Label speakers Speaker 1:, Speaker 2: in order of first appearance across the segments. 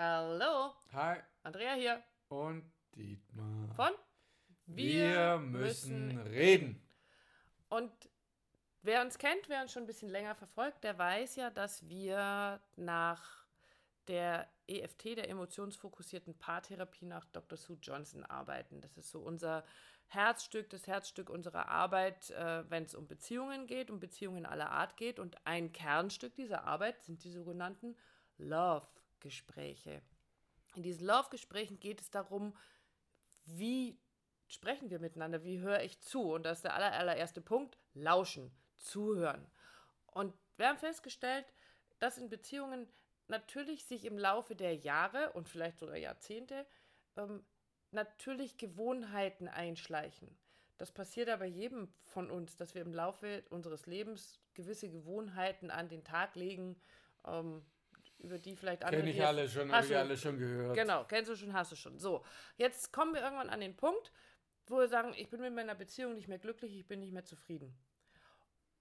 Speaker 1: Hallo,
Speaker 2: Hi
Speaker 1: Andrea hier
Speaker 2: und Dietmar.
Speaker 1: von
Speaker 2: Wir müssen reden.
Speaker 1: Und wer uns kennt, wer uns schon ein bisschen länger verfolgt, der weiß ja, dass wir nach der EFT, der emotionsfokussierten Paartherapie nach Dr. Sue Johnson arbeiten. Das ist so unser Herzstück, das Herzstück unserer Arbeit, äh, wenn es um Beziehungen geht, um Beziehungen aller Art geht. Und ein Kernstück dieser Arbeit sind die sogenannten Love-Gespräche. In diesen Love-Gesprächen geht es darum, wie sprechen wir miteinander, wie höre ich zu. Und das ist der aller, allererste Punkt, lauschen, zuhören. Und wir haben festgestellt, dass in Beziehungen natürlich sich im Laufe der Jahre und vielleicht sogar Jahrzehnte ähm, natürlich Gewohnheiten einschleichen. Das passiert aber jedem von uns, dass wir im Laufe unseres Lebens gewisse Gewohnheiten an den Tag legen, ähm, über die vielleicht andere.
Speaker 2: Kenn ich alle schon, habe ich alle schon gehört.
Speaker 1: Genau, kennst du schon, hast du schon. So, jetzt kommen wir irgendwann an den Punkt, wo wir sagen, ich bin mit meiner Beziehung nicht mehr glücklich, ich bin nicht mehr zufrieden.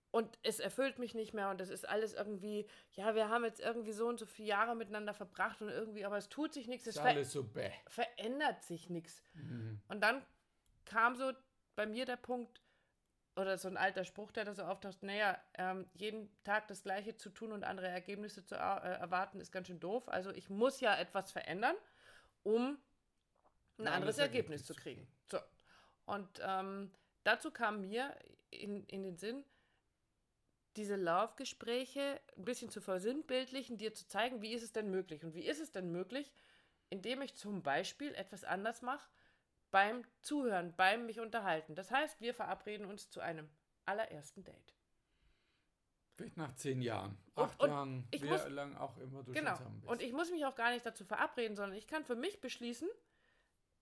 Speaker 1: Und es erfüllt mich nicht mehr und das ist alles irgendwie, ja, wir haben jetzt irgendwie so und so viele Jahre miteinander verbracht und irgendwie, aber es tut sich nichts, es
Speaker 2: Ist
Speaker 1: ver
Speaker 2: alles so
Speaker 1: verändert sich nichts.
Speaker 2: Mhm.
Speaker 1: Und dann kam so bei mir der Punkt, oder so ein alter Spruch, der da so auftaucht, naja, ähm, jeden Tag das Gleiche zu tun und andere Ergebnisse zu äh, erwarten, ist ganz schön doof. Also ich muss ja etwas verändern, um ein,
Speaker 2: Ein
Speaker 1: anderes
Speaker 2: anderes
Speaker 1: Ergebnis,
Speaker 2: Ergebnis
Speaker 1: zu kriegen. So. Und ähm, dazu kam mir in, in den Sinn, diese Love-Gespräche ein bisschen zu versinnbildlichen, dir zu zeigen, wie ist es denn möglich? Und wie ist es denn möglich, indem ich zum Beispiel etwas anders mache beim Zuhören, beim mich unterhalten. Das heißt, wir verabreden uns zu einem allerersten Date.
Speaker 2: Vielleicht nach zehn Jahren,
Speaker 1: Und-
Speaker 2: acht
Speaker 1: und
Speaker 2: Jahren,
Speaker 1: ich
Speaker 2: wie
Speaker 1: muss-
Speaker 2: lang auch immer du
Speaker 1: Genau.
Speaker 2: zusammen bist.
Speaker 1: Und ich muss mich auch gar nicht dazu verabreden, sondern ich kann für mich beschließen,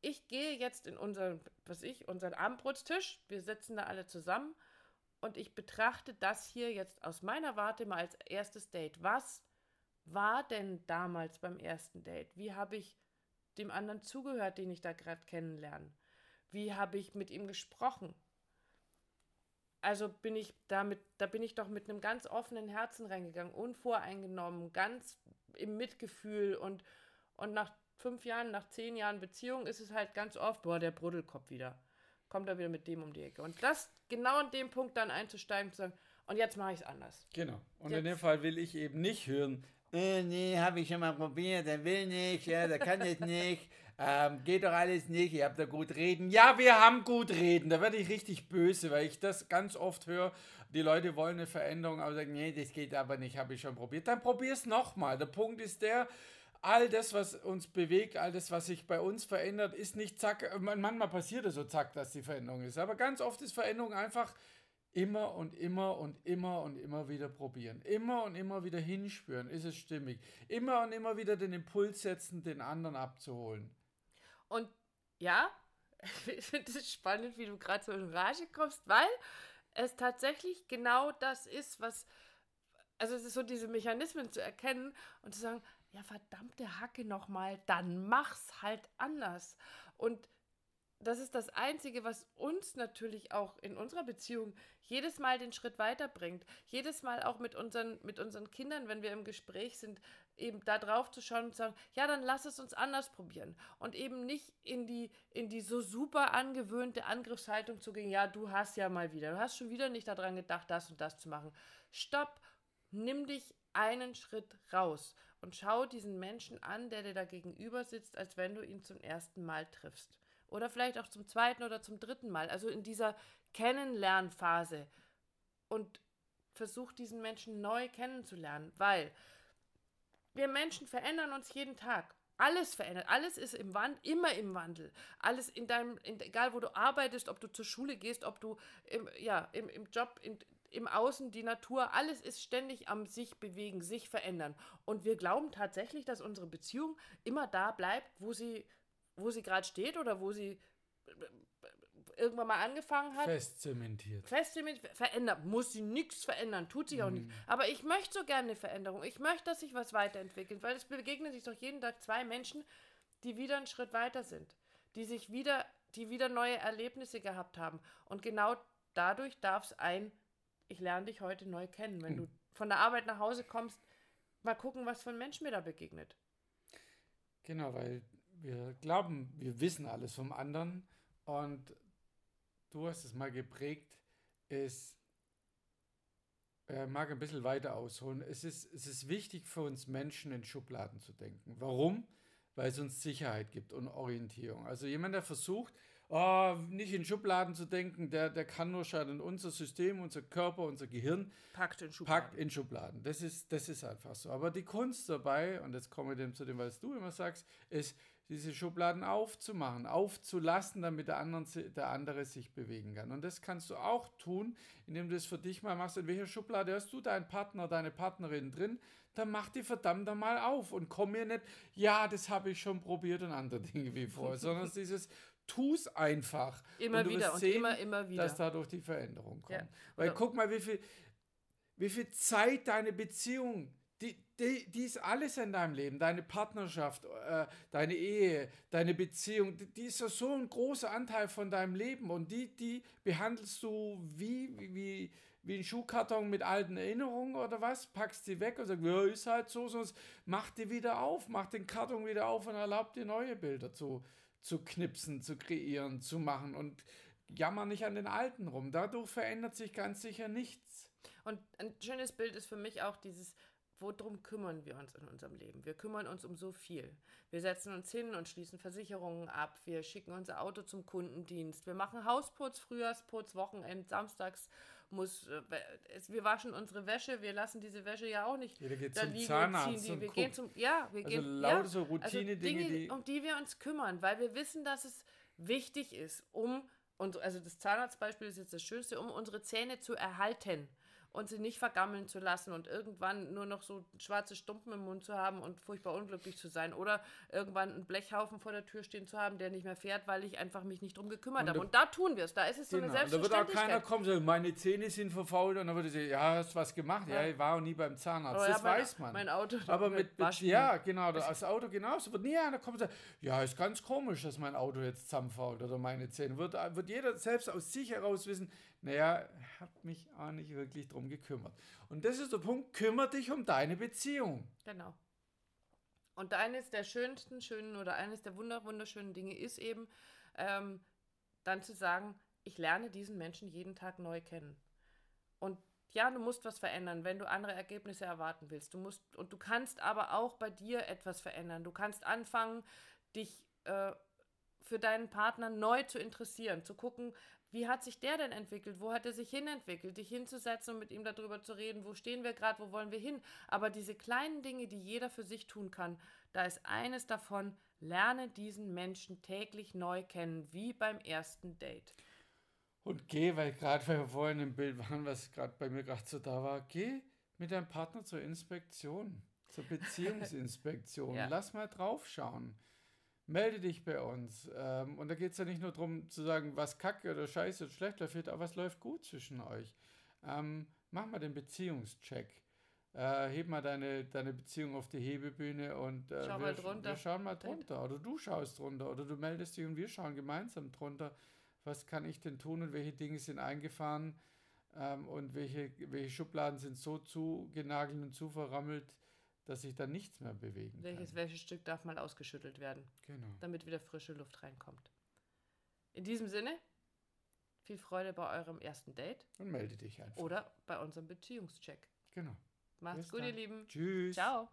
Speaker 1: ich gehe jetzt in unseren, was ich, unseren Abendbrotstisch, wir sitzen da alle zusammen und ich betrachte das hier jetzt aus meiner Warte mal als erstes Date. Was war denn damals beim ersten Date? Wie habe ich dem anderen zugehört, den ich da gerade kennenlerne? Wie habe ich mit ihm gesprochen? Also bin ich damit, da bin ich doch mit einem ganz offenen Herzen reingegangen, unvoreingenommen, ganz im Mitgefühl und, und nach fünf Jahren, nach zehn Jahren Beziehung ist es halt ganz oft, boah, der Bruddelkopf wieder. Kommt er wieder mit dem um die Ecke. Und das genau an dem Punkt dann einzusteigen, zu sagen, und jetzt mache ich es anders.
Speaker 2: Genau. Und
Speaker 1: Jetzt-
Speaker 2: in dem Fall will ich eben nicht hören, äh, nee, habe ich schon mal probiert, der will nicht, ja, der kann es nicht, ähm, geht doch alles nicht, ihr habt da gut reden. Ja, wir haben gut reden, da werde ich richtig böse, weil ich das ganz oft höre, die Leute wollen eine Veränderung, aber sagen, nee, das geht aber nicht, habe ich schon probiert. Dann probier es nochmal. Der Punkt ist der, all das, was uns bewegt, all das, was sich bei uns verändert, ist nicht zack, man- manchmal passiert es so zack, dass die Veränderung ist, aber ganz oft ist Veränderung einfach immer und immer und immer und immer wieder probieren. Immer und immer wieder hinspüren, ist es stimmig. Immer und immer wieder den Impuls setzen, den anderen abzuholen.
Speaker 1: Und ja, ich finde es spannend, wie du gerade so in Rage kommst, weil es tatsächlich genau das ist, was. Also, es ist so, diese Mechanismen zu erkennen und zu sagen: Ja, verdammte Hacke nochmal, dann mach's halt anders. Und das ist das Einzige, was uns natürlich auch in unserer Beziehung jedes Mal den Schritt weiterbringt. Jedes Mal auch mit unseren, mit unseren Kindern, wenn wir im Gespräch sind, eben da drauf zu schauen und zu sagen, ja, dann lass es uns anders probieren. Und eben nicht in die, in die so super angewöhnte Angriffshaltung zu gehen, ja, du hast ja mal wieder, du hast schon wieder nicht daran gedacht, das und das zu machen. Stopp, nimm dich einen Schritt raus und schau diesen Menschen an, der dir da gegenüber sitzt, als wenn du ihn zum ersten Mal triffst. Oder vielleicht auch zum zweiten oder zum dritten Mal. Also in dieser Kennenlernphase. Und versuch diesen Menschen neu kennenzulernen, weil wir Menschen verändern uns jeden Tag. Alles verändert, alles ist im Wandel, immer im Wandel. Alles in deinem, in, egal wo du arbeitest, ob du zur Schule gehst, ob du im, ja, im, im Job, in, im Außen, die Natur, alles ist ständig am sich bewegen, sich verändern. Und wir glauben tatsächlich, dass unsere Beziehung immer da bleibt, wo sie, wo sie gerade steht oder wo sie äh, irgendwann mal angefangen hat
Speaker 2: Fest zementiert.
Speaker 1: fest damit verändert. Muss sie nichts verändern, tut sie auch
Speaker 2: Mhm.
Speaker 1: nicht. Aber ich möchte so gerne eine Veränderung. Ich möchte, dass sich was weiterentwickelt, weil es begegnen sich doch jeden Tag zwei Menschen, die wieder einen Schritt weiter sind, die sich wieder, die wieder neue Erlebnisse gehabt haben. Und genau dadurch darf es ein, ich lerne dich heute neu kennen. Wenn
Speaker 2: Mhm.
Speaker 1: du von der Arbeit nach Hause kommst, mal gucken, was für ein Mensch mir da begegnet.
Speaker 2: Genau, weil wir glauben, wir wissen alles vom anderen und du hast es mal geprägt, es äh, mag ein bisschen weiter ausholen. Es ist, es ist wichtig für uns Menschen in Schubladen zu denken. Warum? Weil es uns Sicherheit gibt und Orientierung. Also jemand, der versucht, oh, nicht in Schubladen zu denken, der, der kann nur scheitern. Unser System, unser Körper, unser Gehirn
Speaker 1: Packt in Schubladen.
Speaker 2: packt in Schubladen. Das ist, das ist einfach so. Aber die Kunst dabei, und jetzt komme ich dem zu dem, was du immer sagst, ist, diese Schubladen aufzumachen, aufzulassen, damit der, anderen, der andere sich bewegen kann. Und das kannst du auch tun, indem du es für dich mal machst. In welcher Schublade hast du deinen Partner, deine Partnerin drin? Dann mach die verdammt mal auf und komm mir nicht, ja, das habe ich schon probiert und andere Dinge wie vorher, sondern dieses tu's einfach.
Speaker 1: Immer
Speaker 2: du wirst
Speaker 1: wieder und
Speaker 2: sehen,
Speaker 1: immer, immer wieder.
Speaker 2: Dass dadurch die Veränderung kommt.
Speaker 1: Ja.
Speaker 2: Weil guck mal, wie viel, wie viel Zeit deine Beziehung, die, die, die ist alles in deinem Leben, deine Partnerschaft, äh, deine Ehe, deine Beziehung, die, die ist so ein großer Anteil von deinem Leben. Und die, die behandelst du wie, wie, wie, wie Schuhkarton mit alten Erinnerungen oder was, packst die weg und sagst, ja, ist halt so, sonst mach die wieder auf, mach den Karton wieder auf und erlaub dir neue Bilder zu, zu knipsen, zu kreieren, zu machen. Und jammer nicht an den alten rum. Dadurch verändert sich ganz sicher nichts.
Speaker 1: Und ein schönes Bild ist für mich auch dieses, worum kümmern wir uns in unserem Leben? Wir kümmern uns um so viel. Wir setzen uns hin und schließen Versicherungen ab. Wir schicken unser Auto zum Kundendienst. Wir machen Hausputz, Frühjahrsputz, Wochenend, samstags muss, äh, wir waschen unsere Wäsche. Wir lassen diese Wäsche ja auch nicht
Speaker 2: Jeder geht
Speaker 1: da
Speaker 2: zum
Speaker 1: liegen und
Speaker 2: Zahnarzt
Speaker 1: ziehen die.
Speaker 2: und
Speaker 1: Wir
Speaker 2: guckt.
Speaker 1: gehen zum, ja, wir
Speaker 2: Also
Speaker 1: gehen,
Speaker 2: lauter
Speaker 1: ja,
Speaker 2: so Routine-Dinge,
Speaker 1: also
Speaker 2: die-
Speaker 1: um die wir uns kümmern, weil wir wissen, dass es wichtig ist, um, und, also das Zahnarztbeispiel ist jetzt das Schönste, um unsere Zähne zu erhalten und sie nicht vergammeln zu lassen und irgendwann nur noch so schwarze Stumpen im Mund zu haben und furchtbar unglücklich zu sein oder irgendwann einen Blechhaufen vor der Tür stehen zu haben, der nicht mehr fährt, weil ich einfach mich nicht drum gekümmert
Speaker 2: Und
Speaker 1: habe. Und da tun wir es, da ist es so
Speaker 2: Genau.
Speaker 1: eine
Speaker 2: Und da wird auch keiner
Speaker 1: Selbstverständlichkeit.
Speaker 2: kommen sagen, meine Zähne sind verfault und dann würde sie, ja, hast was gemacht? Ja,
Speaker 1: Ja.
Speaker 2: ich war auch nie beim Zahnarzt.
Speaker 1: Aber
Speaker 2: das
Speaker 1: ja,
Speaker 2: weiß man.
Speaker 1: Mein Auto
Speaker 2: Aber mit, mit ja, genau, das Auto genauso. Wird nie einer kommen und sagen, ja, ist ganz komisch, dass mein Auto jetzt zusammenfault oder meine Zähne. Wird, wird jeder selbst aus sich heraus wissen, naja, hat mich auch nicht wirklich drum gekümmert. Und das ist der Punkt, kümmere dich um deine Beziehung.
Speaker 1: Genau. Und eines der schönsten, schönen oder eines der wunder, wunderschönen Dinge ist eben, ähm, dann zu sagen, ich lerne diesen Menschen jeden Tag neu kennen. Und ja, du musst was verändern, wenn du andere Ergebnisse erwarten willst. Du musst, und du kannst aber auch bei dir etwas verändern. Du kannst anfangen, dich äh, für deinen Partner neu zu interessieren, zu gucken, wie hat sich der denn entwickelt, wo hat er sich hinentwickelt, dich hinzusetzen und mit ihm darüber zu reden, wo stehen wir gerade, wo wollen wir hin. Aber diese kleinen Dinge, die jeder für sich tun kann, da ist eines davon, lerne diesen Menschen täglich neu kennen, wie beim ersten Date.
Speaker 2: Und geh, weil gerade wir vorhin im Bild waren, was gerade bei mir gerade so da war, geh mit deinem Partner zur Inspektion, zur Beziehungsinspektion.
Speaker 1: Ja.
Speaker 2: Lass mal drauf schauen. Melde dich bei uns. Ähm, und da geht es ja nicht nur darum zu sagen, was kacke oder scheiße oder schlecht läuft, aber was läuft gut zwischen euch. Ähm, mach mal den Beziehungscheck. Äh, heb mal deine, deine Beziehung auf die Hebebühne und äh,
Speaker 1: Schau
Speaker 2: wir,
Speaker 1: mal drunter.
Speaker 2: wir schauen mal drunter. Oder du schaust drunter. Oder du meldest dich und wir schauen gemeinsam drunter. Was kann ich denn tun und welche Dinge sind eingefahren ähm, und welche, welche Schubladen sind so zugenagelt und zu verrammelt, dass sich da nichts mehr bewegen
Speaker 1: Welches
Speaker 2: kann.
Speaker 1: Wäschestück darf mal ausgeschüttelt werden,
Speaker 2: Genau.
Speaker 1: damit wieder frische Luft reinkommt. In diesem Sinne, viel Freude bei eurem ersten Date
Speaker 2: Und melde dich einfach.
Speaker 1: oder bei unserem Beziehungscheck.
Speaker 2: Genau.
Speaker 1: Macht's
Speaker 2: Bis
Speaker 1: gut, ihr
Speaker 2: dann.
Speaker 1: Lieben.
Speaker 2: Tschüss.
Speaker 1: Ciao.